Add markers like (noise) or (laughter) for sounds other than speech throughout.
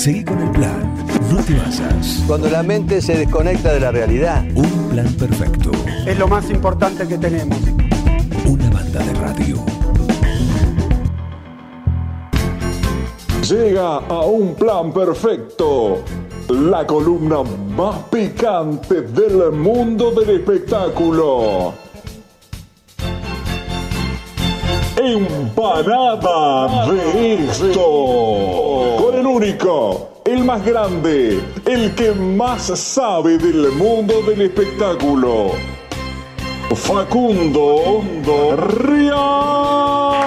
Seguí con el plan. No te basas. Cuando la mente se desconecta de la realidad. Un plan perfecto. Es lo más importante que tenemos. Una banda de radio. Llega a un plan perfecto. La columna más picante del mundo del espectáculo. Empanada de esto. Con el único, el más grande, el que más sabe del mundo del espectáculo. Facundo Real.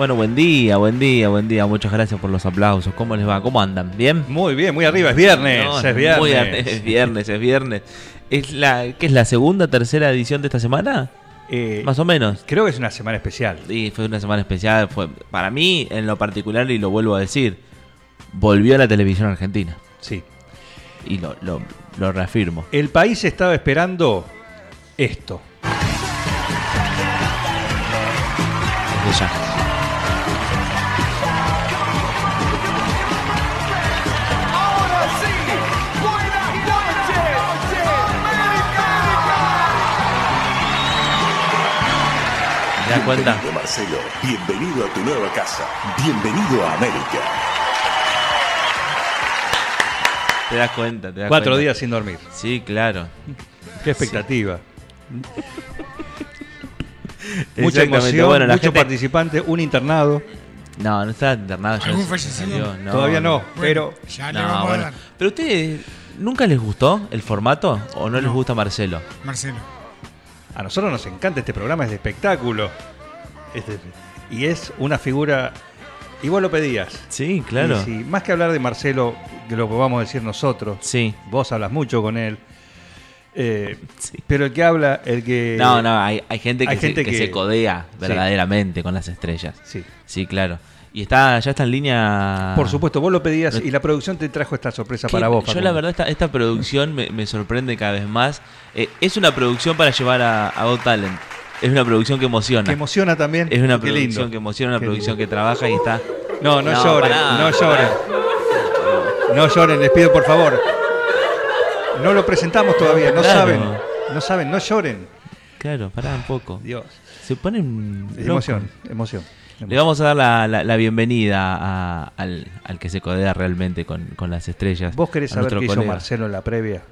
Bueno, buen día, buen día, buen día. Muchas gracias por los aplausos. ¿Cómo les va? ¿Cómo andan? ¿Bien? Muy bien, muy arriba. Es viernes. No, es viernes. muy es viernes, es viernes. ¿Es la, ¿Qué es la segunda, tercera edición de esta semana? Eh, Más o menos. Creo que es una semana especial. Sí, fue una semana especial. Fue, para mí, en lo particular, y lo vuelvo a decir, volvió a la televisión argentina. Sí. Y lo, lo, lo reafirmo. El país estaba esperando esto. ¿Te das cuenta? Bienvenido, Marcelo. Bienvenido a tu nueva casa. Bienvenido a América. Te das cuenta. Te das Cuatro cuenta. días sin dormir. Sí, claro. Qué expectativa. Mucha Exactamente. emoción, Bueno, la muchos gente- participantes, un internado. No, no está internado. ya ¿Algún fallecido? no, Todavía no, Bueno, pero ya le No, vamos bueno. a dar, Pero ustedes, ¿nunca les gustó el formato? ¿O no, les No. gusta Marcelo? Marcelo. A nosotros nos encanta este programa, es de espectáculo. Es de- y es una figura. Y vos lo pedías. Sí, claro. Y si- más que hablar de Marcelo, que lo podamos decir nosotros, Sí. vos hablas mucho con él. eh, Sí. Pero el que habla, el que. No, no, hay, hay gente, que, hay se, que que- se codea Sí. verdaderamente con las estrellas. Sí. Sí, claro. Y está, ya está en línea. Por supuesto, vos lo pedías y la producción te trajo esta sorpresa para vos. Yo Facundo. la verdad esta, esta producción me, me sorprende cada vez más. Eh, es una producción para llevar a, a Got Talent. Es una producción que emociona. Que emociona también. es una Qué producción lindo. que emociona, una Qué producción lindo. que trabaja y está. No, no, No, lloren, no lloren. No lloren, les pido por favor. No lo presentamos todavía, no Claro. saben. No saben, no lloren. Claro, pará un poco. Dios. Se ponen. Emoción, emoción. Le vamos a dar la, la- la bienvenida a- al, al que se codea realmente con, con las estrellas. ¿Vos querés saber qué hizo. Marcelo en la previa?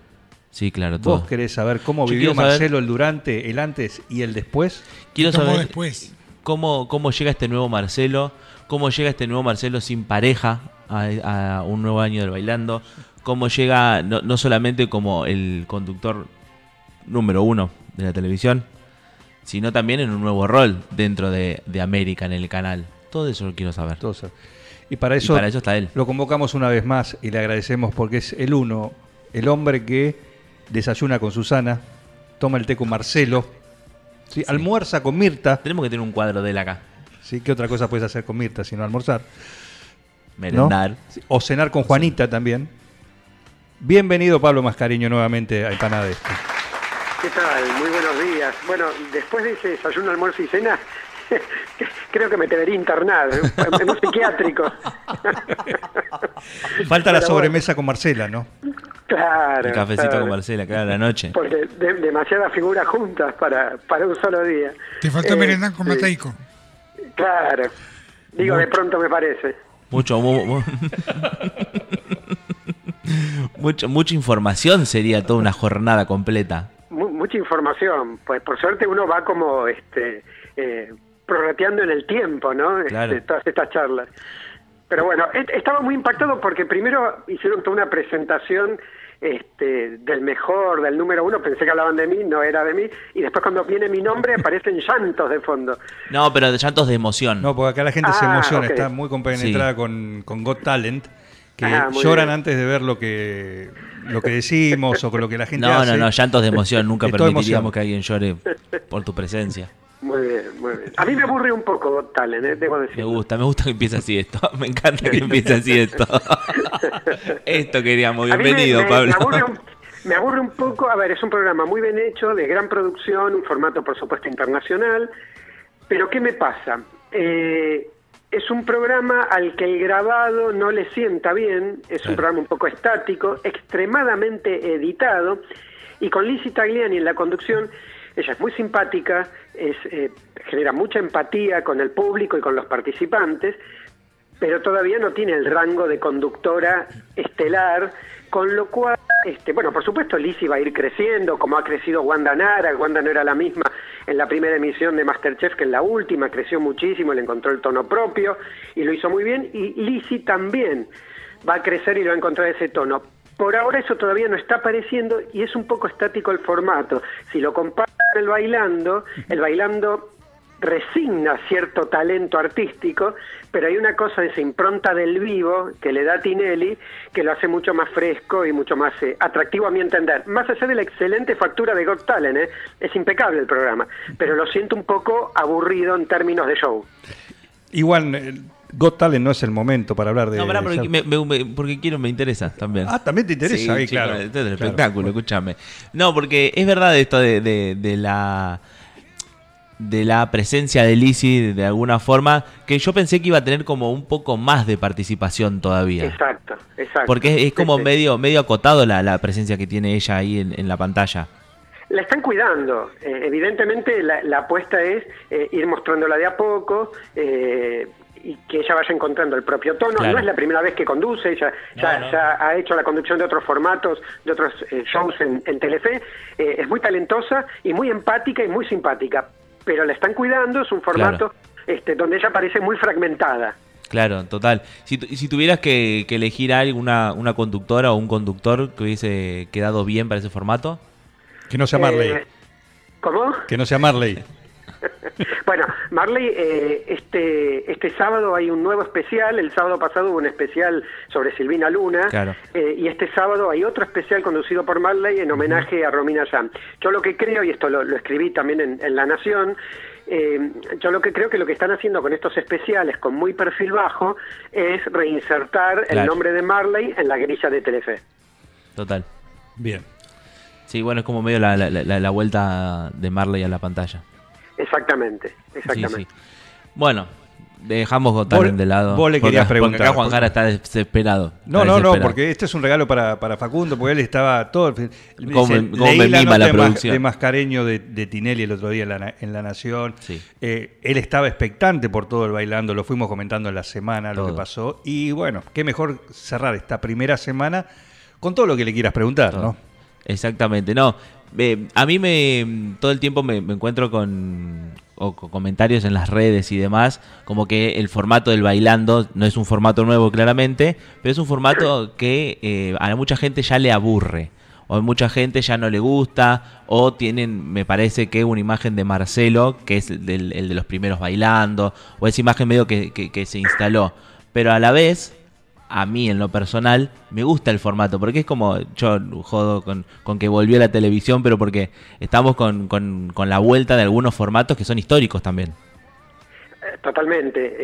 Sí, claro, todo. ¿Vos querés saber cómo Yo vivió saber- Marcelo el durante, el antes y el después? Quiero saber después. cómo, cómo llega este nuevo Marcelo, cómo llega este nuevo Marcelo sin pareja a, a un nuevo año del bailando, cómo llega no, no solamente como el conductor número uno de la televisión, sino también en un nuevo rol dentro de, de América en el canal. Todo eso lo quiero saber. Todo eso. Y para Y eso, para eso está él. lo convocamos una vez más y le agradecemos porque es el uno, el hombre que desayuna con Susana, toma el té con Marcelo, ¿sí? almuerza con Mirta. Tenemos que tener un cuadro de él acá. ¿sí? ¿Qué otra cosa puedes hacer con Mirta sino almorzar? Merendar. O cenar con Juanita también. Bienvenido Pablo Mascariño nuevamente a Empanada de Este. ¿Qué tal? Muy buenos días. Bueno, después de ese desayuno, almuerzo y cena, (laughs) creo que me debería internar, en un psiquiátrico. (laughs) Falta la Pero sobremesa con Marcela, ¿no? Claro. Un cafecito claro. con Marcela, claro, a la noche. Porque de- demasiadas figuras juntas para, para un solo día. Te faltó Eh, merendar con sí. Mateico. Claro. Digo, de pronto me parece. Mucho, mu- mu- (laughs) mucho, mucha información sería toda una jornada completa. Mu- mucha información. Pues por suerte uno va como este eh, prorrateando en el tiempo, ¿no? Este, Claro. todas estas charlas. Pero bueno, e- estaba muy impactado porque primero hicieron toda una presentación este, del mejor, del número uno, pensé que hablaban de mí, no era de mí, y después cuando viene mi nombre (laughs) aparecen llantos de fondo. No, pero de llantos de emoción. No, porque acá la gente se Ah, emociona, ok. está muy compenetrada Sí. con, con Got Talent, que Ah, lloran bien. antes de ver lo que lo que decimos o con lo que la gente No, hace. no, no, llantos de emoción. Nunca Es todo permitiríamos emoción. que alguien llore por tu presencia. Muy bien, muy bien. A mí me aburre un poco Got Talent, ¿eh? debo decir. Me gusta, me gusta que empiece así esto. (laughs) Me encanta que empiece así esto. (laughs) Esto queríamos. Me- Bienvenido, me, Pablo. Me aburre, un, me aburre un poco. A ver, es un programa muy bien hecho, de gran producción, un formato, por supuesto, internacional. Pero, ¿qué me pasa? eh, es un programa al que el grabado no le sienta bien, es un programa un poco estático, extremadamente editado, y con Lizzie Tagliani en la conducción, ella es muy simpática, es, eh, genera mucha empatía con el público y con los participantes, pero todavía no tiene el rango de conductora estelar, con lo cual, este, bueno, por supuesto Lizzie va a ir creciendo, como ha crecido Wanda Nara, Wanda no era la misma en la primera emisión de Masterchef que en la última, creció muchísimo, le encontró el tono propio y lo hizo muy bien, y Lizzie también va a crecer y lo va a encontrar ese tono. Por ahora eso todavía no está apareciendo y es un poco estático el formato. Si lo comparan con el bailando, el bailando resigna cierto talento artístico, pero hay una cosa de esa impronta del vivo que le da Tinelli que lo hace mucho más fresco y mucho más eh, atractivo a mi entender. Más allá de la excelente factura de Got Talent, eh, es impecable el programa, pero lo siento un poco aburrido en términos de show. Igual, eh, Got Talent no es el momento para hablar de. No, pará, porque, me, me- porque quiero, me interesa también. Ah, también te interesa. Sí, ahí, chico, claro. este es el claro. espectáculo, escúchame. No, porque es verdad esto de, de- de la de la presencia de Lizzie de alguna forma, que yo pensé que iba a tener como un poco más de participación todavía. Exacto, exacto. Porque es, es como Sí, sí. medio medio acotado la, la presencia que tiene ella ahí en, en la pantalla. La están cuidando. Eh, evidentemente la, la apuesta es eh, ir mostrándola de a poco eh, y que ella vaya encontrando el propio tono. Claro. No es la primera vez que conduce, ella ya, No, no. ya ha hecho la conducción de otros formatos, de otros eh, shows en, en Telefe. Eh, es muy talentosa y muy empática y muy simpática. Pero la están cuidando, es un formato este, donde ella parece muy fragmentada. Claro, total. Si, tu- si tuvieras que, que elegir a alguna una conductora o un conductor que hubiese quedado bien para ese formato, Que no sea Marley. Eh, ¿Cómo? Que no sea Marley. (laughs) (laughs) Bueno, Marley, eh, este, este sábado hay un nuevo especial. El sábado pasado hubo un especial sobre Silvina Luna. Claro. eh, y este sábado hay otro especial conducido por Marley en homenaje a Romina Yan. Yo lo que creo, y esto lo, lo escribí también en, en La Nación, eh, yo lo que creo que lo que están haciendo con estos especiales con muy perfil bajo es reinsertar el nombre de Marley en la grilla de Telefe. total. Bien. Sí, bueno, es como medio la, la- la- la vuelta de Marley a la pantalla. Exactamente, Sí, exactamente. sí. Bueno, dejamos Got Vos- Talent de lado. vos le porque- querías porque preguntar, acá Juan porque- Jara está desesperado. No, está no, no, desesperado. porque este es un regalo para, para Facundo, porque él estaba todo. Cómo me- cómo leí me la nota la producción. de Mascareño de, de Tinelli el otro día en la, en la Nación. Sí. Eh, él estaba expectante por todo el bailando, lo fuimos comentando en la semana, lo Todo. que pasó. Y bueno, qué mejor cerrar esta primera semana con todo lo que le quieras preguntar, Todo. ¿no? Exactamente, no. A mí me todo el tiempo me, encuentro con, o con comentarios en las redes y demás, como que el formato del bailando no es un formato nuevo claramente, pero es un formato que eh, a mucha gente ya le aburre. O a mucha gente ya no le gusta, o tienen, me parece que una imagen de Marcelo, que es el, de los primeros bailando, o esa imagen medio que se instaló. Pero a la vez, a mí en lo personal me gusta el formato, porque es como, yo jodo con, con que volvió a la televisión, pero porque estamos con, con- con la vuelta de algunos formatos que son históricos también. Eh, Totalmente.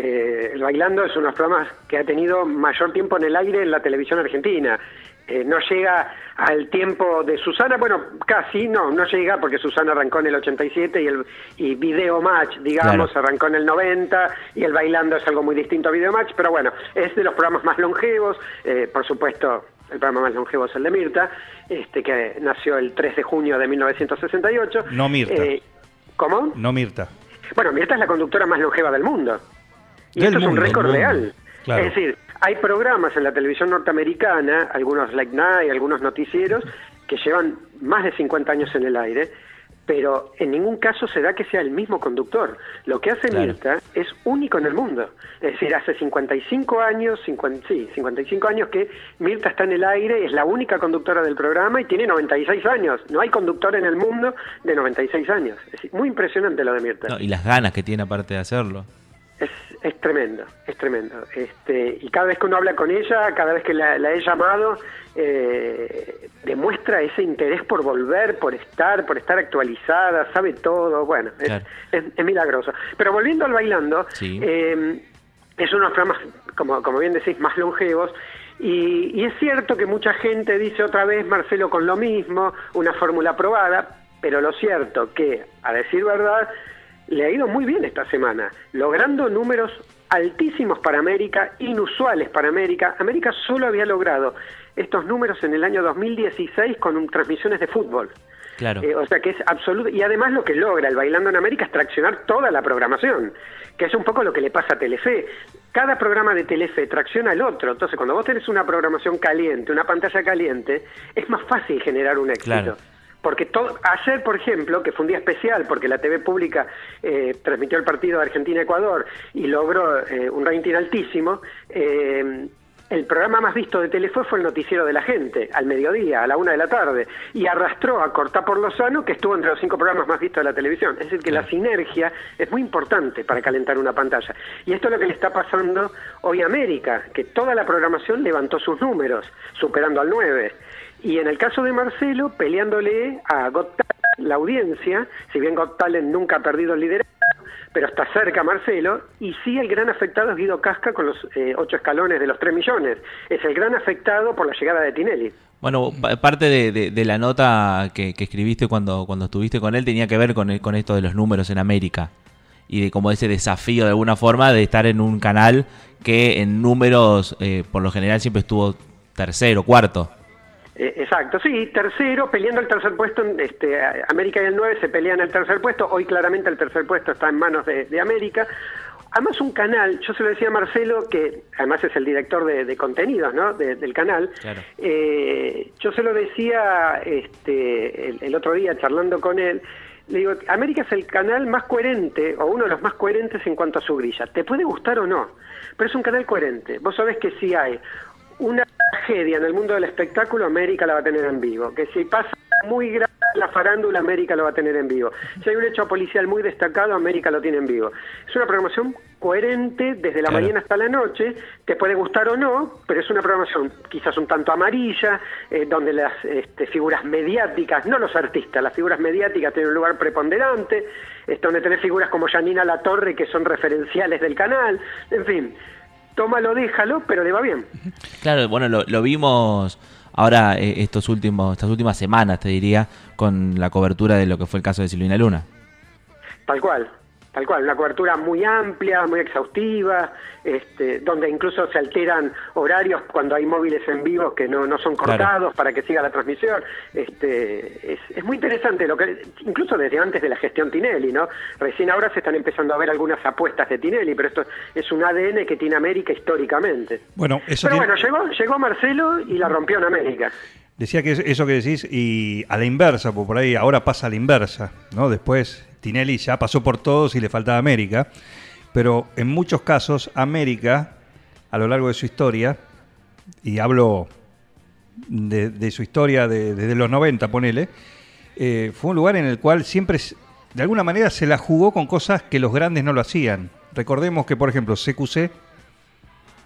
Eh, Bailando es uno de los programas que ha tenido mayor tiempo en el aire en la televisión argentina. Eh, no llega al tiempo de Susana, bueno, casi, no, no llega porque Susana arrancó en el 87 y el y Video Match, digamos, Claro. arrancó en el 90 y el Bailando es algo muy distinto a Video Match, pero bueno, es de los programas más longevos, eh, por supuesto, el programa más longevo es el de Mirta, este que nació el 3 de junio de 1968. No Mirta. Eh, ¿Cómo? No Mirta. Bueno, Mirta es la conductora más longeva del mundo. Y Del esto es un mundo, récord mundo. real. Claro. Es decir, hay programas en la televisión norteamericana, algunos late night, algunos noticieros, que llevan más de 50 años en el aire, pero en ningún caso se da que sea el mismo conductor. Lo que hace Claro. Mirta es único en el mundo. Es decir, hace 55 años, 50, sí, 55 años que Mirta está en el aire, es la única conductora del programa y tiene 96 años. No hay conductor en el mundo de 96 años. Es muy impresionante lo de Mirta. No, y las ganas que tiene aparte de hacerlo. Es, tremendo, es tremendo. Este, y cada vez que uno habla con ella, cada vez que la, la he llamado, eh, demuestra ese interés por volver, por estar, por estar actualizada, sabe todo. Bueno, es, Claro. es- es milagroso. Pero volviendo al bailando, Sí. eh, es uno de los programas, como, como bien decís, más longevos. Y, y es cierto que mucha gente dice otra vez Marcelo con lo mismo, una fórmula aprobada, pero lo cierto que, a decir verdad, le ha ido muy bien esta semana, logrando números altísimos para América, inusuales para América. América solo había logrado estos números en el año 2016 con transmisiones de fútbol. Claro. Eh, o sea que es absoluto. Y además lo que logra el Bailando en América es traccionar toda la programación, que es un poco lo que le pasa a Telefe. Cada programa de Telefe tracciona al otro. Entonces, cuando vos tenés una programación caliente, una pantalla caliente, es más fácil generar un éxito. Claro. Porque todo, ayer, por ejemplo, que fue un día especial porque la TV pública eh, transmitió el partido de Argentina-Ecuador y logró eh, un rating altísimo, eh, el programa más visto de Telefe fue el noticiero de la gente, al mediodía, a la una de la tarde, y arrastró a Cortá por Lozano, que estuvo entre los cinco programas más vistos de la televisión. Es decir, que la sinergia es muy importante para calentar una pantalla. Y esto es lo que le está pasando hoy a América, que toda la programación levantó sus números, superando al 9. Y en el caso de Marcelo, peleándole a Got Talent, la audiencia, si bien Got Talent nunca ha perdido el liderazgo, pero está cerca Marcelo, y sí el gran afectado es Guido Casca con los eh, ocho escalones de los tres millones. Es el gran afectado por la llegada de Tinelli. Bueno, pa- parte de, de- la nota que, que escribiste cuando, cuando estuviste con él tenía que ver con, con esto de los números en América y de como ese desafío de alguna forma de estar en un canal que en números eh, por lo general siempre estuvo tercero, cuarto. Eh, exacto, sí, tercero, peleando el tercer puesto, este, América y el 9 se pelean el tercer puesto, hoy claramente el tercer puesto está en manos de, de América. Además un canal, yo se lo decía a Marcelo, que además es el director de, de contenidos ¿no? de- del canal, Claro. eh, yo se lo decía este, el, el otro día charlando con él, le digo, América es el canal más coherente, o uno de los más coherentes en cuanto a su grilla. Te puede gustar o no, pero es un canal coherente. Vos sabés que si hay una tragedia en el mundo del espectáculo, América la va a tener en vivo. Que si pasa muy grave la farándula, América lo va a tener en vivo. Si hay un hecho policial muy destacado, América lo tiene en vivo. Es una programación coherente desde la Claro. mañana hasta la noche. Te puede gustar o no, pero es una programación quizás un tanto amarilla, eh, donde las este, figuras mediáticas, no los artistas, las figuras mediáticas tienen un lugar preponderante, es donde tenés figuras como Janina La Torre que son referenciales del canal, en fin. Tómalo, déjalo, pero le va bien. Claro, bueno, lo, lo vimos ahora eh, estos últimos, estas últimas semanas, te diría, con la cobertura de lo que fue el caso de Silvina Luna. Tal cual, tal cual, una cobertura muy amplia, muy exhaustiva, este, donde incluso se alteran horarios cuando hay móviles en vivo que no, no son Claro. cortados para que siga la transmisión. Este, es, es muy interesante, lo que incluso desde antes de la gestión Tinelli, ¿no? Recién ahora se están empezando a ver algunas apuestas de Tinelli, pero esto es un ADN que tiene América históricamente. Bueno, eso pero tiene- bueno, llegó, llegó Marcelo y la rompió en América. Decía que es- eso que decís, y a la inversa, porque por ahí ahora pasa a la inversa, ¿no? Después Tinelli ya pasó por todos y le faltaba América, pero en muchos casos América, a lo largo de su historia, y hablo de, su historia de- desde los 90, ponele, eh, fue un lugar en el cual siempre, de alguna manera, se la jugó con cosas que los grandes no lo hacían. Recordemos que, por ejemplo, CQC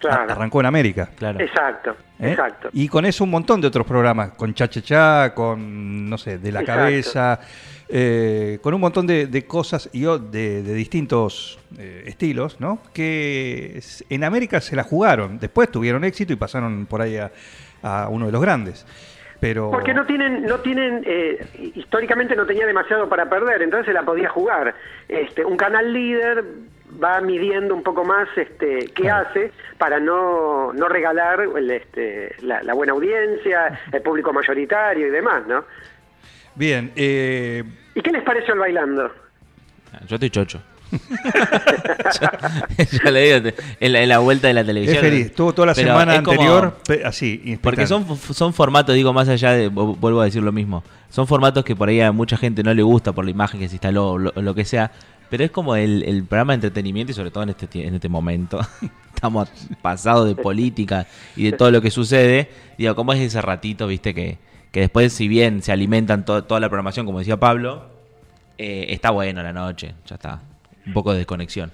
Claro. arrancó en América. Claro. Exacto, ¿eh? exacto. Y con eso un montón de otros programas, con Cha-Cha-Cha, con, no sé, De la Exacto. Cabeza, eh, con un montón de, de cosas y de, de distintos eh, estilos, ¿no? Que en América se la jugaron, después tuvieron éxito y pasaron por ahí a, a uno de los grandes. Pero... Porque no tienen, no tienen, eh, históricamente no tenía demasiado para perder, entonces se la podía jugar. Este, un canal líder va midiendo un poco más este, qué Claro. hace para no, no regalar el, este, la, la buena audiencia, el público mayoritario y demás, ¿no? Bien, eh, ¿Y qué les pareció el bailando? Yo estoy chocho. (laughs) yo, yo le digo, en la, en la vuelta de la es televisión. feliz, estuvo toda la Pero semana como- anterior así. Porque son, son formatos, digo, más allá de, vu- vuelvo a decir lo mismo, son formatos que por ahí a mucha gente no le gusta por la imagen que se instaló o lo, o lo que sea, pero es como el, el programa de entretenimiento y sobre todo en este, en este momento, (laughs) estamos pasados de política y de todo lo que sucede, digo, como es ese ratito, viste, que, que después si bien se alimentan to- toda la programación, como decía Pablo, eh, está bueno la noche, ya está, un poco de desconexión.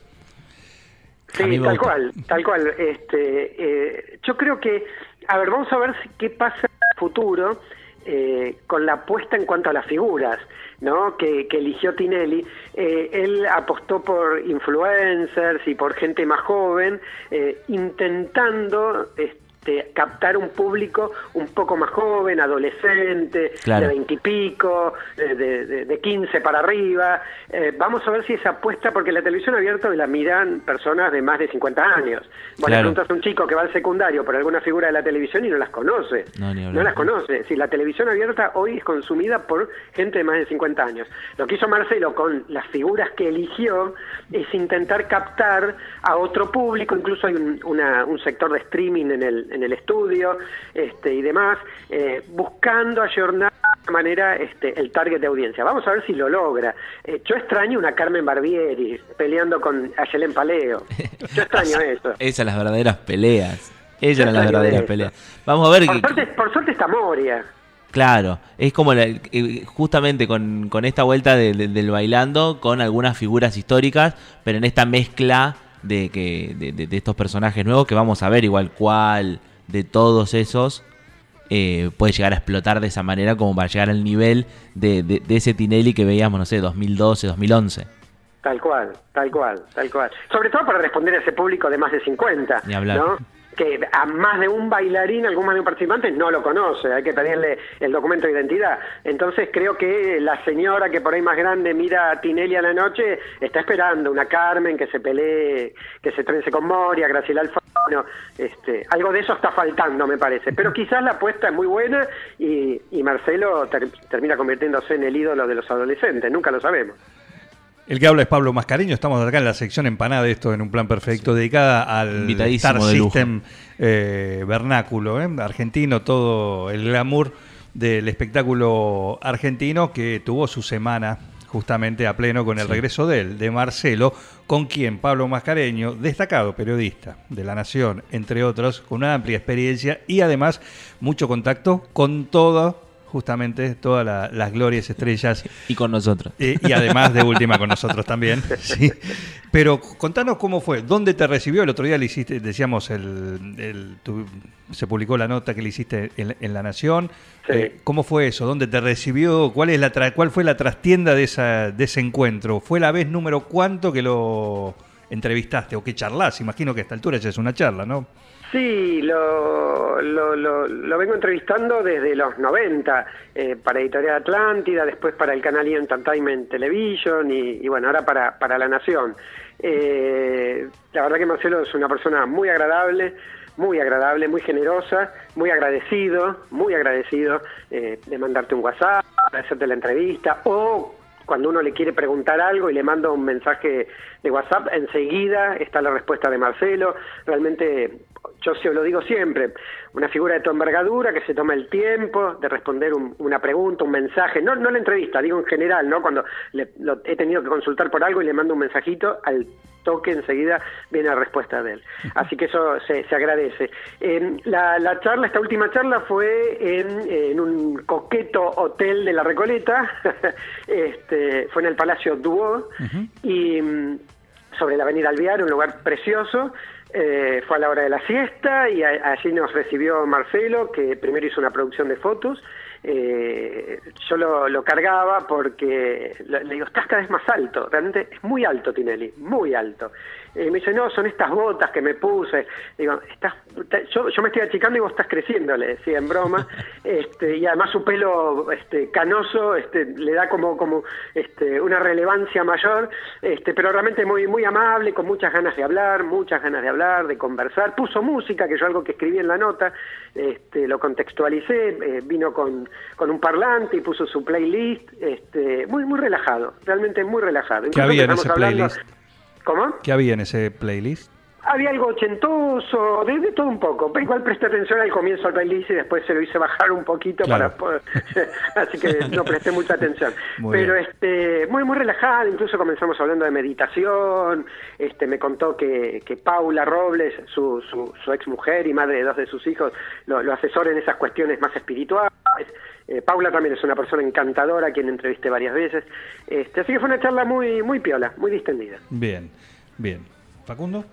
Sí, tal gusta. cual, tal cual. Este, eh, yo creo que, a ver, vamos a ver si- qué pasa en el futuro eh, con la apuesta en cuanto a las figuras, ¿no? Que, eligió Tinelli. Eh, él apostó por influencers y por gente más joven, eh, intentando este, este, captar un público un poco más joven, adolescente, Claro. de veintipico, de, de, de 15 para arriba. Eh, vamos a ver si esa apuesta, porque la televisión abierta la miran personas de más de 50 años. Vos le preguntas a un chico que va al secundario por alguna figura de la televisión y no las conoce. No, las conoce. Si la televisión abierta hoy es consumida por gente de más de 50 años. Lo que hizo Marcelo con las figuras que eligió es intentar captar a otro público, incluso hay un, una- un sector de streaming en el, en el estudio este, y demás, eh, buscando ayornar de manera este, el target de audiencia. Vamos a ver si lo logra. Eh, yo extraño una Carmen Barbieri peleando con Ayelen Paleo. Yo extraño (laughs) eso. Esas las verdaderas peleas. Ellas eran las verdaderas peleas. Vamos a ver Por que, suerte, por suerte está Moria. Claro, es como la- eh, justamente con, con esta vuelta de- de- del bailando, con algunas figuras históricas, pero en esta mezcla de, que, de, de- de estos personajes nuevos que vamos a ver igual cuál de todos esos eh, puede llegar a explotar de esa manera como para llegar al nivel de, de- de ese Tinelli que veíamos, no sé, 2012, 2011. Tal cual, tal cual, tal cual. Sobre todo para responder a ese público de más de 50, Ni hablar. ¿no? Que a más de un bailarín, algún más de un participante no lo conoce, hay que pedirle el documento de identidad. Entonces creo que la señora que por ahí más grande mira a Tinelli a la noche está esperando una Carmen que se pelee, que se trence con Moria, Graciela Alfano, este, algo de eso está faltando me parece. Pero quizás la apuesta es muy buena y, y Marcelo ter- termina convirtiéndose en el ídolo de los adolescentes, nunca lo sabemos. El que habla es Pablo Mascareño, estamos acá en la sección empanada de esto en un plan perfecto, dedicada al Star de. System eh, vernáculo, ¿eh? argentino, todo el glamour del espectáculo argentino que tuvo su semana justamente a pleno con el regreso de él, de Marcelo, con quien Pablo Mascareño, destacado periodista de La Nación, entre otros, con una amplia experiencia y además mucho contacto con todo, justamente todas la- las glorias estrellas (laughs) Y con nosotros. eh, y además de última con nosotros también. (laughs) sí. Pero contanos cómo fue, dónde te recibió. El otro día le hiciste, decíamos, el, el- tu- se publicó la nota que le hiciste en, en La Nación. Sí. Eh, ¿Cómo fue eso? ¿Dónde te recibió? ¿Cuál, es la tra- ¿Cuál fue la trastienda de, esa, de ese encuentro? ¿Fue la vez número cuánto que lo entrevistaste o que charlas? Imagino que a esta altura ya es una charla, ¿no? Sí, lo, lo, lo, lo vengo entrevistando desde los 90 eh, para Editorial Atlántida, después para el canal! Entertainment Television y, y bueno, ahora para, para La Nación. Eh, la verdad que Marcelo es una persona muy agradable, muy agradable, muy generosa, muy agradecido, muy agradecido eh, de mandarte un WhatsApp, de hacerte la entrevista o cuando uno le quiere preguntar algo y le manda un mensaje de WhatsApp, enseguida está la respuesta de Marcelo. Realmente, yo se lo digo siempre, una figura de tu envergadura que se toma el tiempo de responder un- una pregunta, un mensaje, no, no la entrevista, digo en general, ¿no? Cuando le- lo he tenido que consultar por algo y le mando un mensajito, al toque enseguida viene la respuesta de él. Así que eso se, se agradece. Eh, la, la charla, esta última charla fue en, en un coqueto hotel de La Recoleta, (laughs) este, fue en el Palacio Duo, y mm, sobre la Avenida Alvear, un lugar precioso. Eh, fue a la hora de la siesta y a- allí nos recibió Marcelo, que primero hizo una producción de fotos. Eh, yo lo, lo cargaba porque le, digo, estás cada vez más alto, realmente es muy alto Tinelli, muy alto. Y me dice, no, son estas botas que me puse. Digo, estás, yo, yo me estoy achicando y vos estás creciendo, le decía en broma. (laughs) este, y además su pelo este, canoso este, le da como, como este, una relevancia mayor, este, pero realmente muy, muy amable, con muchas ganas de hablar, muchas ganas de hablar, de conversar. Puso música, que yo algo que escribí en la nota, este, lo contextualicé, eh, vino con, con un parlante y puso su playlist, este, muy, muy relajado, realmente muy relajado. ¿Qué había en ese hablando- playlist? ¿Cómo? ¿Qué había en ese playlist? Había algo ochentoso, de, de todo un poco. Pero igual presté atención al comienzo del playlist y después se lo hice bajar un poquito Claro. para poder- (laughs) así que no presté mucha atención. (laughs) Muy Pero bien. este, muy muy relajado, incluso comenzamos hablando de meditación, este me contó que, que Paula Robles, su, su, su ex mujer y madre de dos de sus hijos, lo, lo asesora en esas cuestiones más espirituales. Eh, Paula también es una persona encantadora, a quien entrevisté varias veces. Este, así que fue una charla muy, muy piola, muy distendida. Bien, bien. ¿Facundo?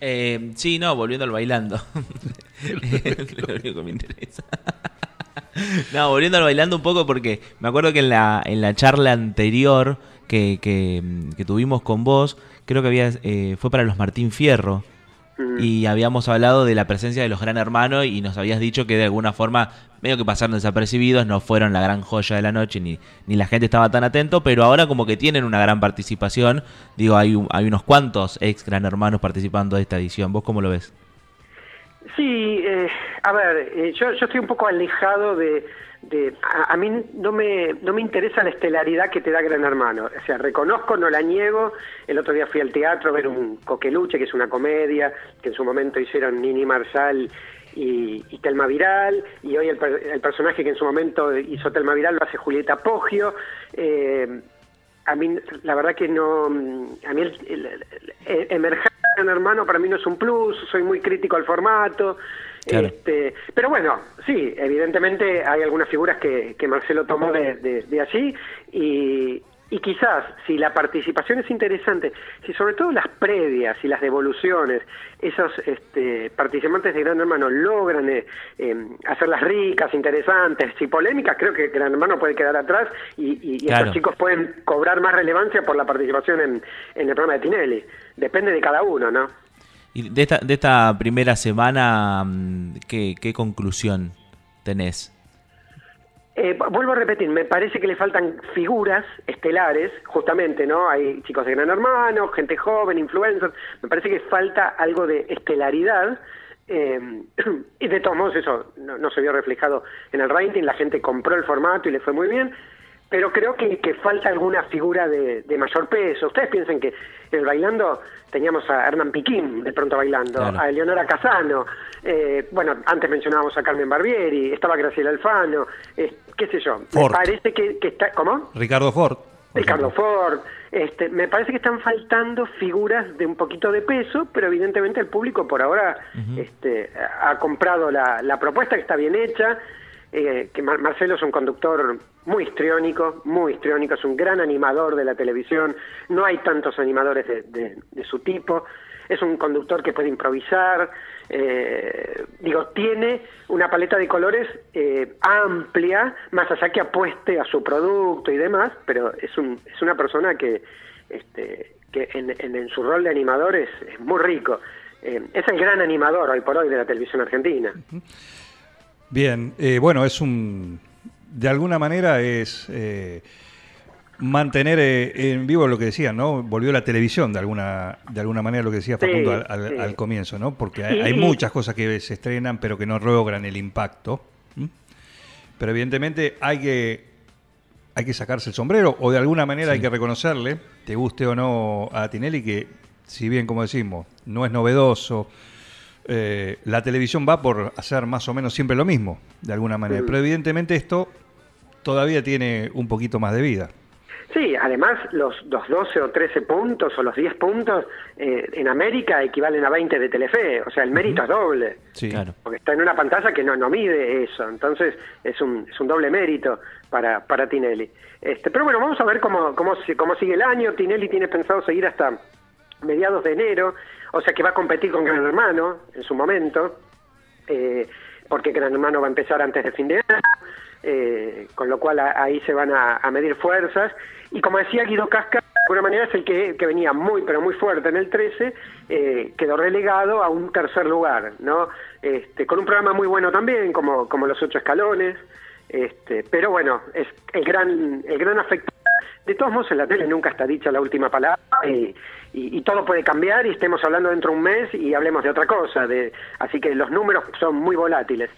Eh, sí, no, volviendo al bailando. (laughs) Lo único que me interesa. no, volviendo al bailando un poco porque me acuerdo que en la, en la charla anterior que, que, que tuvimos con vos, creo que había eh, fue para los Martín Fierro. Mm. y habíamos hablado de la presencia de los Gran Hermanos y nos habías dicho que de alguna forma medio que pasaron desapercibidos, no fueron la gran joya de la noche ni, ni la gente estaba tan atento, pero ahora como que tienen una gran participación. Digo, hay, un- hay unos cuantos ex Gran Hermanos participando de esta edición. ¿Vos cómo lo ves? Sí, eh, a ver, eh, yo, yo estoy un poco alejado de... de a, a mí no me, no me interesa la estelaridad que te da Gran Hermano. O sea, reconozco, no la niego. El otro día fui al teatro a ver un Coqueluche, que es una comedia, que en su momento hicieron Nini Marshall y, Telma Viral, y hoy el, el personaje que en su momento hizo Telma Viral lo hace Julieta Poggio. Eh, a mí, la verdad que no. mm, A mí, el, el- el- emerger en hermano para mí no es un plus, soy muy crítico al formato. Claro. Este, pero bueno, sí, evidentemente hay algunas figuras que, que Marcelo tomó de, de- de allí y, y quizás si la participación es interesante, si sobre todo las previas y las devoluciones, esos este, participantes de Gran Hermano logran eh, eh, hacerlas ricas, interesantes y polémicas, creo que Gran Hermano puede quedar atrás y, y- y Claro. estos chicos pueden cobrar más relevancia por la participación en, en el programa de Tinelli. Depende de cada uno, ¿no? Y de esta, de esta primera semana, mm, ¿qué, qué conclusión tenés? Eh, vuelvo a repetir, me parece que le faltan figuras estelares, justamente, ¿no? Hay chicos de Gran Hermano, gente joven, influencers. Me parece que falta algo de estelaridad. eh, (clears throat) y de todos modos, eso no, no se vio reflejado en el rating. La gente compró el formato y le fue muy bien. Pero creo que, que falta alguna figura de, de mayor peso. Ustedes piensen que en el bailando teníamos a Hernán Piquín de pronto bailando, Claro. a Eleonora Casano, eh, bueno, antes mencionábamos a Carmen Barbieri, estaba Graciela Alfano, eh, qué sé yo. Ford. Me parece que, que está. ¿Cómo? Ricardo Ford. Ricardo. Ford. Este, me parece que están faltando figuras de un poquito de peso, pero evidentemente el público por ahora este, ha comprado la, la propuesta que está bien hecha. eh, que Mar- Marcelo es un conductor muy histriónico, muy histriónico, es un gran animador de la televisión. No hay tantos animadores de, su tipo. Es un conductor que puede improvisar. eh, digo, tiene una paleta de colores eh, amplia, más allá que apueste a su producto y demás, pero es, un, es una persona que, este, que en, en- su rol de animador es, es muy rico. Eh, es el gran animador hoy por hoy de la televisión argentina. Bien, eh, bueno, es un. De alguna manera es. eh, mantener eh, en vivo lo que decían, ¿no? Volvió la televisión de alguna de alguna manera lo que decía Sí, Facundo al, al- sí. al comienzo, ¿no? Porque hay, muchas cosas que se estrenan pero que no logran el impacto. Pero evidentemente hay que hay que sacarse el sombrero o de alguna manera hay que reconocerle, te guste o no a Tinelli, que si bien como decimos no es novedoso, eh, la televisión va por hacer más o menos siempre lo mismo, de alguna manera. Mm. Pero evidentemente esto todavía tiene un poquito más de vida. Sí, además los, los 12 o 13 puntos o los 10 puntos eh, en América equivalen a 20 de Telefe, o sea, el mérito es doble. Sí. Claro. porque está en una pantalla que no, no mide eso, entonces es un, es un doble mérito para, para Tinelli. Este, pero bueno, vamos a ver cómo, cómo, cómo sigue el año. Tinelli tiene pensado seguir hasta mediados de enero, o sea que va a competir con Gran Hermano en su momento, eh, porque Gran Hermano va a empezar antes de fin de año, eh, con lo cual a- ahí se van a, a medir fuerzas. Y como decía Guido Casca, de alguna manera es el que, que venía muy, pero muy fuerte en el 13, eh, quedó relegado a un tercer lugar, ¿no? Este, con un programa muy bueno también, como, como Los Ocho Escalones, este, pero bueno, es el gran, el gran afecto. De todos modos, en la tele nunca está dicha la última palabra y, y- y todo puede cambiar y estemos hablando dentro de un mes y hablemos de otra cosa. De, así que los números son muy volátiles.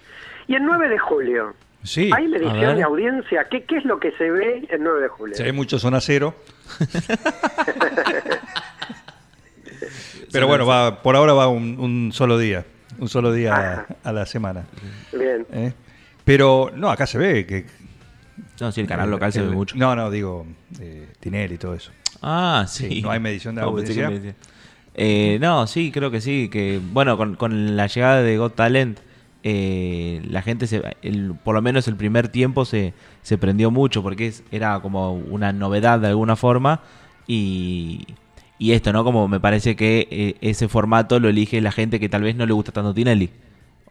Y el 9 de julio, Sí. ¿hay medición de audiencia? ¿Qué, ¿Qué es lo que se ve el 9 de julio? Se ve mucho zona cero. (laughs) Pero bueno, va, por ahora va un, un solo día. Un solo día a, a la semana. Bien. ¿eh? Pero no, acá se ve que. No, sí, el canal local se el- ve mucho. No, no, digo eh, Tinelli y todo eso. Ah, sí. Sí, no hay medición de No, pensé que audiencia. me decía. Eh, no, sí, creo que sí. Que bueno, con, con la llegada de Got Talent, eh, la gente, se, el, por lo menos el primer tiempo, se, se prendió mucho porque es- era como una novedad de alguna forma. Y, y esto, ¿no? Como me parece que eh, ese formato lo elige la gente que tal vez no le gusta tanto Tinelli.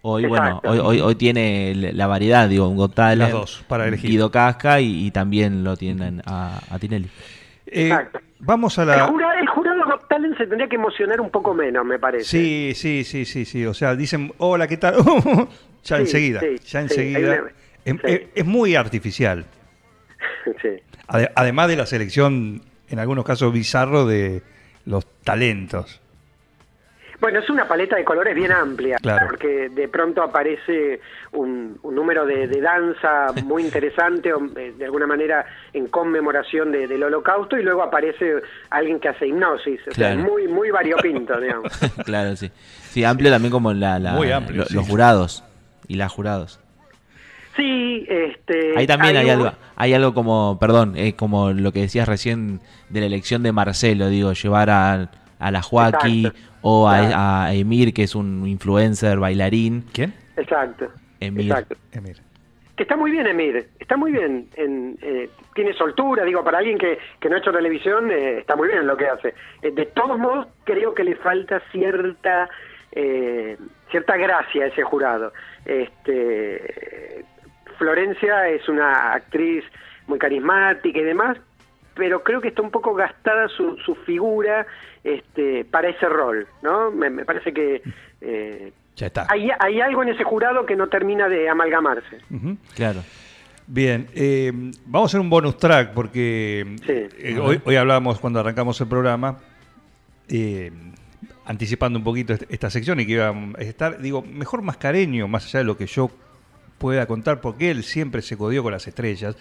Hoy, bueno, hoy, hoy, hoy tiene la variedad, digo, un Talent, Las dos, para elegir. Guido Casca y, y también lo tienen a, a Tinelli. Eh, vamos a la. el jurado Talent se tendría que emocionar un poco menos, me parece. Sí, sí, sí, sí, sí. O sea, dicen, hola, ¿qué tal? (laughs) ya Sí, enseguida, sí, ya enseguida. una- es, es- es muy artificial. (laughs) además de la selección, en algunos casos bizarro, de los talentos. Bueno, es una paleta de colores bien amplia, Claro. porque de pronto aparece un, un número de, de danza muy interesante, o, eh, de alguna manera en conmemoración de- del holocausto, y luego aparece alguien que hace hipnosis, o sea, muy, muy variopinto, digamos. (laughs) claro, sí. Sí, amplio también como la, la- Muy amplio, lo- sí. los jurados y las jurados. Sí, este... Ahí también hay un- algo, hay algo como, perdón, es como lo que decías recién de la elección de Marcelo, digo, llevar a, a la Joaquí Exacto. O a, Claro. a Emir, que es un influencer, bailarín. ¿Quién? Exacto. Emir. Exacto. Emir. Que está muy bien, Emir, está muy bien. En, eh, tiene soltura, digo, para alguien que, que no ha hecho televisión, eh, está muy bien lo que hace. Eh, de todos modos, creo que le falta cierta eh, cierta gracia a ese jurado. Este, Florencia es una actriz muy carismática y demás, pero creo que está un poco gastada su, su figura este, para ese rol, ¿no? Me, me parece que eh, Ya está. hay, hay algo en ese jurado que no termina de amalgamarse. Claro. Bien, eh, vamos a hacer un bonus track porque Sí. eh, hoy, hoy hablábamos cuando arrancamos el programa, eh, anticipando un poquito est- esta sección y que iba a estar, digo, mejor mascareño, más allá de lo que yo pueda contar, porque él siempre se codió con las estrellas.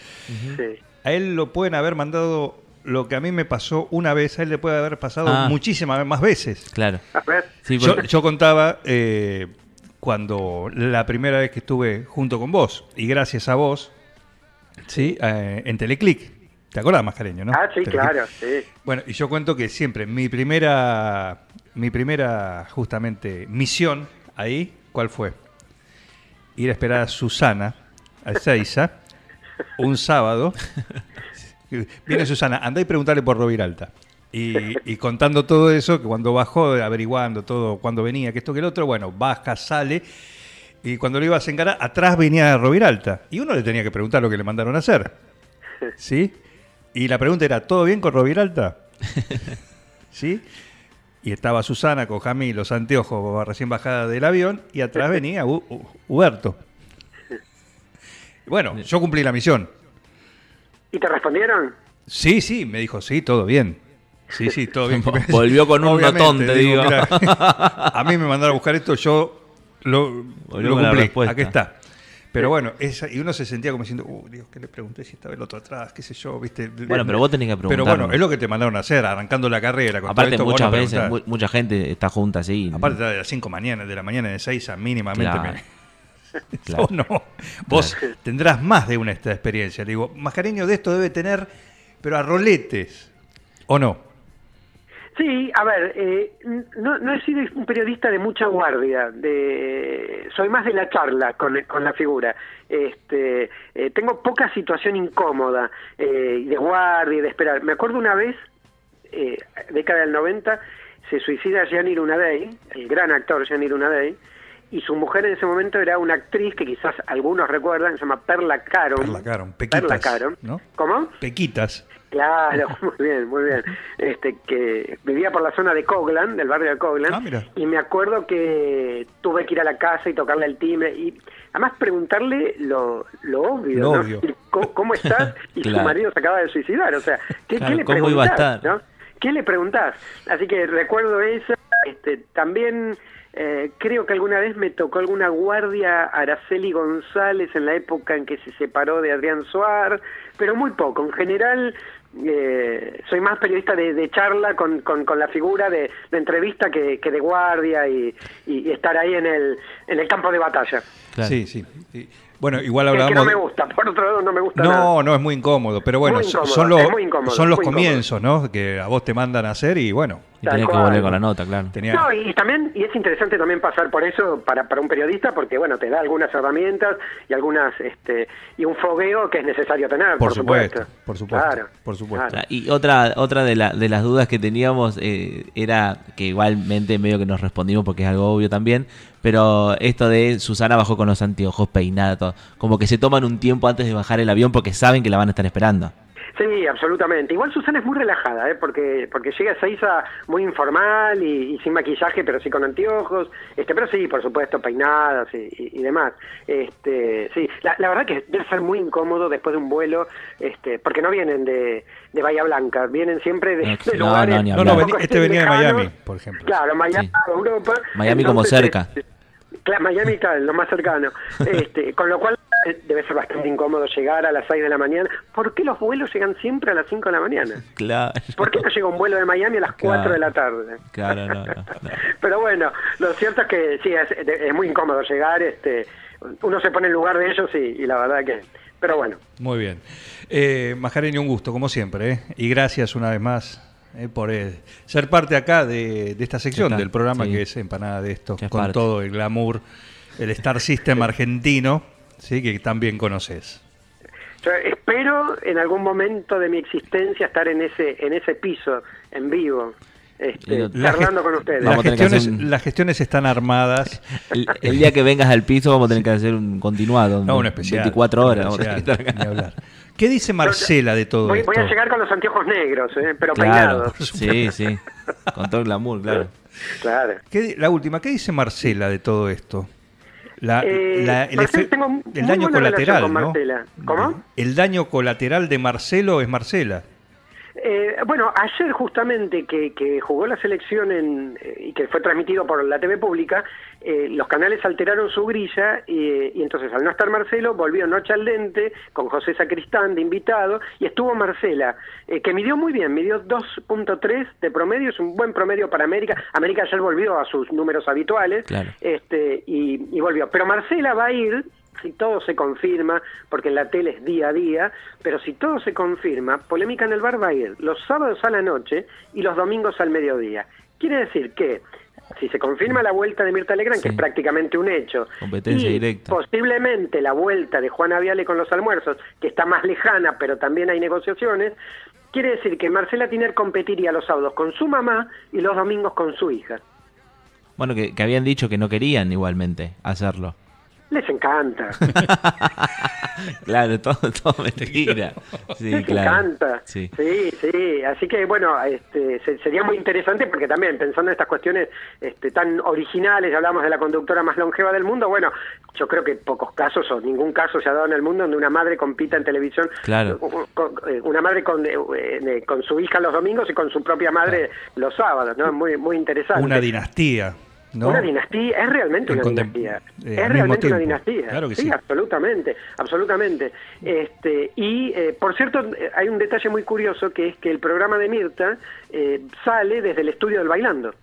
Sí. A él lo pueden haber mandado lo que a mí me pasó una vez, a él le puede haber pasado Ah. muchísimas más veces. Claro. A ver, Sí, Yo, porque- yo contaba eh, cuando la primera vez que estuve junto con vos, y gracias a vos, ¿sí? Eh, en Teleclick. ¿Te acuerdas, Mascareño, no? ah, sí, Teleclick. claro, sí. Bueno, y yo cuento que siempre mi primera, mi primera justamente misión ahí, ¿cuál fue? Ir a esperar a Susana, a Ezeiza, un sábado. (laughs) Viene Susana, andá y preguntarle por Roviralta. Y, y contando todo eso, que cuando bajó, averiguando todo, cuando venía, que esto que el otro, bueno, baja, sale. Y cuando lo ibas a encarar, atrás venía Roviralta. Y uno le tenía que preguntar lo que le mandaron a hacer. ¿Sí? Y la pregunta era, ¿todo bien con Roviralta? (laughs) ¿Sí? Y estaba Susana con Jamí, los anteojos recién bajada del avión, y atrás venía Hu- Hu- Huberto. (laughs) Bueno, yo cumplí la misión. ¿Y te respondieron? Sí, sí, me dijo, sí, todo bien. Sí, sí, todo bien. (laughs) Volvió con un notón, te digo. mira, (laughs) a mí me mandaron a buscar esto, yo lo, Volvió lo con la cumplí. respuesta. Aquí está. Pero bueno, esa, y uno se sentía como diciendo, uh, Dios, ¿qué le pregunté si estaba el otro atrás? ¿Qué sé yo? ¿Viste? Bueno, pero vos tenés que Pero preguntarlo. bueno, es lo que te mandaron a hacer, arrancando la carrera. Con Aparte, esto, muchas veces, mu- mucha gente está junta así. Aparte de las 5 mañana, de la mañana de 6 a mínimamente Claro. me... Claro. (laughs) ¿O no? Vos tendrás más de una esta experiencia. Le digo, Mascareño de esto debe tener, pero a roletes. ¿O no? Sí, a ver, eh, no, no he sido un periodista de mucha guardia, de, soy más de la charla con, con la figura. Este, eh, tengo poca situación incómoda eh, y de guardia y de esperar. Me acuerdo una vez, eh, década del 90, se suicida Gianni Lunadei, el gran actor Gianni Lunadei, y su mujer en ese momento era una actriz que quizás algunos recuerdan, se llama Perla Caron. Perla Caron, Pequitas, Perla Caron. ¿no? ¿Cómo? Pequitas. Claro, (laughs) (laughs) muy bien, muy bien. Este que vivía por la zona de Coglan, del barrio de Coglan, Ah, mira. y me acuerdo que tuve que ir a la casa y tocarle el timbre y además preguntarle lo, lo obvio, Lo ¿no? obvio. ¿Cómo, (laughs) cómo estás? Y Claro. su marido se acaba de suicidar, o sea, ¿qué, Claro, ¿qué le ¿cómo iba a preguntás? estar? ¿no? ¿Qué le preguntás? Así que recuerdo eso. Este, también eh, creo que alguna vez me tocó alguna guardia Araceli González en la época en que se separó de Adrián Suar, pero muy poco. En general, eh, soy más periodista de, de charla con, con, con la figura de, de entrevista que, que de guardia y, y- y estar ahí en el, en el campo de batalla. Claro. Sí, sí, sí. Bueno, igual que hablábamos... no me gusta, por otro lado no me gusta No, nada. no, es muy incómodo, pero bueno, Muy son- incómodo, son los, es muy incómodo, son los muy incómodo. comienzos, ¿no? Que a vos te mandan a hacer y bueno, Y tenés que volver con la nota, claro. tenía... No, y también, y es interesante también pasar por eso para, para un periodista, porque bueno, te da algunas herramientas y algunas, este, y un fogueo que es necesario tener, por, Por supuesto, por supuesto, Claro, por supuesto. claro. Y otra otra de, la- de las dudas que teníamos eh, era que igualmente medio que nos respondimos porque es algo obvio también, pero esto de Susana bajó con los anteojos, peinada, todo, como que se toman un tiempo antes de bajar el avión porque saben que la van a estar esperando. Sí, absolutamente. Igual Susana es muy relajada, ¿eh? porque porque llega a Seiza muy informal y, y sin maquillaje, pero sí con anteojos. Este, pero sí, por supuesto, peinadas y, y- y demás. Este, sí, la, la verdad que debe ser muy incómodo después de un vuelo, este, porque no vienen de, de Bahía Blanca, vienen siempre de, No, de no, lugares no, No, este venía de. Miami, por ejemplo. Claro, Miami, Sí. Europa. Miami como cerca. este, Claro, Miami está lo más cercano. (laughs) Este, con lo cual eh, debe ser bastante incómodo llegar a las 6 de la mañana. ¿Por qué los vuelos llegan siempre a las 5 de la mañana? (laughs) Claro. ¿Por qué no llega un vuelo de Miami a las 4 Claro. de la tarde? Claro, no, no, (laughs) no. Pero bueno, lo cierto es que sí, es, es muy incómodo llegar. este Uno se pone en lugar de ellos y, y la verdad que... Pero bueno, Muy bien. Eh, Mascareño, un gusto, como siempre. ¿eh? Y gracias una vez más eh, por eh, ser parte acá de, de esta sección Está, del programa sí. que es Empanada de esto, es con parte. todo el glamour, el Star System argentino, ¿sí? que también conoces. yo espero en algún momento de mi existencia estar en ese en ese piso, en vivo, este, charlando con ustedes. Las gestiones, un- las gestiones están armadas. (laughs) El, el día que vengas al piso vamos a tener que hacer un continuado. No, un especial. 24 horas. un vamos a tener especial, que hablar. ¿Qué dice Marcela de todo Voy, esto? voy a llegar con los anteojos negros, ¿eh? pero Claro, peinados. sí, sí. Con todo el glamour, claro. Claro. ¿Qué la última, ¿qué dice Marcela de todo esto? La- Eh, la- el, efe- tengo el daño colateral, ¿no? ¿Cómo? El daño colateral de Marcelo es Marcela. Eh, bueno, ayer justamente que, que jugó la selección en, eh, y que fue transmitido por la TV pública, eh, los canales alteraron su grilla y, y entonces al no estar Marcelo volvió Noche al Dente con José Sacristán de invitado y estuvo Marcela, eh, que midió muy bien, midió 2.3 de promedio, es un buen promedio para América. América ayer volvió a sus números habituales Claro. este y, y volvió. Pero Marcela va a ir, si todo se confirma, porque en la tele es día a día, pero si todo se confirma, Polémica en el Bar va a ir los sábados a la noche y los domingos al mediodía. Quiere decir que si se confirma la vuelta de Mirta Legrand, que es prácticamente un hecho, Competencia y directa. posiblemente la vuelta de Juana Viale con los almuerzos, que está más lejana, pero también hay negociaciones, quiere decir que Marcela Tiner competiría los sábados con su mamá y los domingos con su hija. Bueno, que, que habían dicho que no querían igualmente hacerlo. Les encanta. (laughs) Claro, todo, todo (laughs) mentira. Sí, Les claro. encanta. Sí. sí, sí. Así que bueno, este, se- sería muy interesante porque también pensando en estas cuestiones este, tan originales, hablamos de la conductora más longeva del mundo, bueno, yo creo que pocos casos o ningún caso se ha dado en el mundo donde una madre compita en televisión, Claro. eh, una madre con, eh, eh, con su hija los domingos y con su propia madre los sábados, ¿no? Muy, muy interesante. Una dinastía, ¿no? Una dinastía, es realmente En una dinastía. eh, es realmente una dinastía. Claro que sí. absolutamente, absolutamente. Este, y eh, por cierto, eh, hay un detalle muy curioso que es que el programa de Mirta eh, sale desde el estudio del Bailando.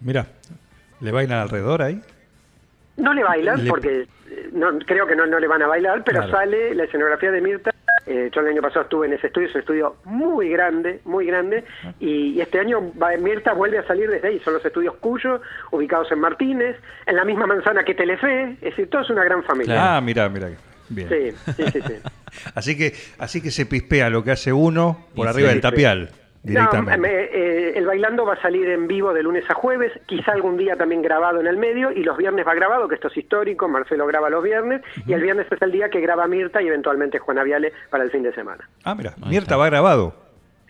Mira, ¿le bailan alrededor ahí? No le bailan Le- porque no, creo que no, no le van a bailar, pero Claro. sale la escenografía de Mirta. Eh, yo el año pasado estuve en ese estudio, es un estudio muy grande, muy grande, y, y este año va- Mirta vuelve a salir desde ahí. Son los estudios Cuyo, ubicados en Martínez, en la misma manzana que Telefe, es decir, todo es una gran familia. Ah, mira, mira. Bien. Sí, sí, sí. sí. (laughs) Así que, así que se pispea lo que hace uno por Y arriba del tapial, No, directamente. me- eh, el bailando va a salir en vivo de lunes a jueves, quizá algún día también grabado en el medio, y los viernes va grabado, que esto es histórico, Marcelo graba los viernes, y el viernes es el día que graba Mirta y eventualmente Juana Viale para el fin de semana. Ah, mira, Ahí Mirta está. va grabado.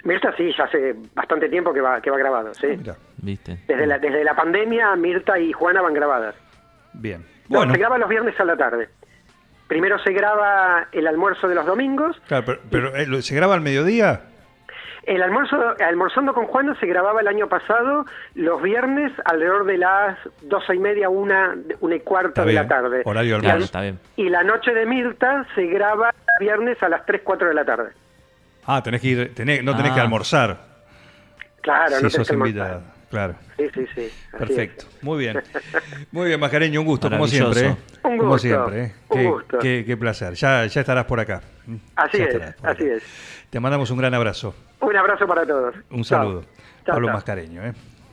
Mirta sí, ya hace bastante tiempo que va, que va grabado, sí. Ah, mira, ¿Viste? Desde la, desde la pandemia, Mirta y Juana van grabadas. bien. No, Bueno, se graba los viernes a la tarde. Primero se graba el almuerzo de los domingos, claro, pero, pero, eh, ¿lo- ¿se graba al mediodía? El almuerzo, almorzando con Juana se grababa el año pasado los viernes alrededor de las doce y media, una, una y cuarto Está de la tarde. horario de Y Claro, al- está bien. Y la noche de Mirta se graba viernes a las 3, 4 de la tarde. Ah, tenés que ir, tenés- no tenés Ah. que almorzar. Claro, si no tenés sos que almorzar. invitada. Claro. Sí, sí, sí. Perfecto. es. Muy bien. Muy bien, Mascareño, un gusto, como siempre. ¿eh? Un Como gusto, siempre. ¿eh? un Qué, gusto. qué- qué placer. Ya, ya estarás por acá. Así Ya es, así acá. es. Te mandamos un gran abrazo. Un abrazo para todos. Un saludo. Chao, Pablo chao. Mascareño, ¿eh?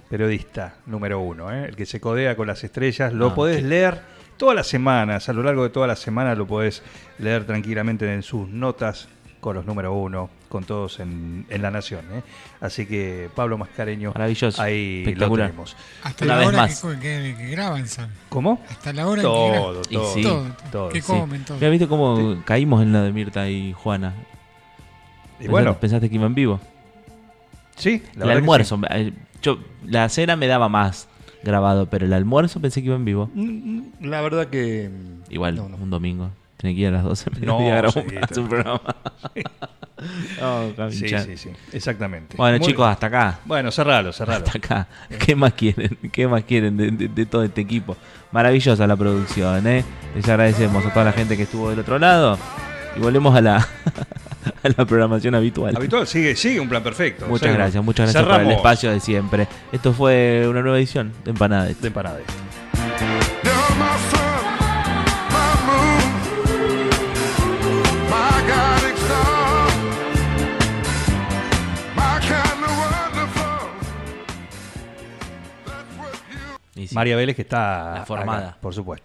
periodista número uno, ¿eh? el que se codea con las estrellas. Lo Ah, podés qué- leer todas las semanas, a lo largo de toda la semana lo podés leer tranquilamente en sus notas con los número uno, con todos en, en la nación. ¿eh? Así que Pablo Mascareño, Maravilloso, ahí espectacular. lo tenemos. Hasta Una la vez hora más. Que, que- que graban, Sam. ¿Cómo? Hasta la hora en que Todo, todo, sí. Todo, todo. que Sí. comen, todo. Mira, ¿viste cómo caímos en la de Mirta y Juana? Y bueno, ¿Pensaste que iba en vivo? sí, la el almuerzo. eh, Yo, la cena me daba más grabado, pero el almuerzo pensé que iba en vivo. sí. Mm, La verdad que. Igual, No, no. un domingo. Tenía que ir a las 12 (laughs) No, sí, un- programa. Sí, (laughs) (laughs) Camincha. sí, sí, exactamente. Bueno, Muy chicos, hasta acá. Bueno, cerralo, cerralo. Hasta acá. (laughs) ¿Qué más quieren? ¿Qué más quieren de, de- de todo este equipo? Maravillosa la producción, ¿eh? Les agradecemos a toda la gente que estuvo del otro lado. Y volvemos a la, (laughs) a la programación habitual. Habitual, sigue, sigue un plan perfecto. Muchas Seguimos. gracias, muchas gracias por el espacio de siempre. Esto fue una nueva edición de Empanadas. de empanada. Sí, María Vélez que está La formada. acá, por supuesto.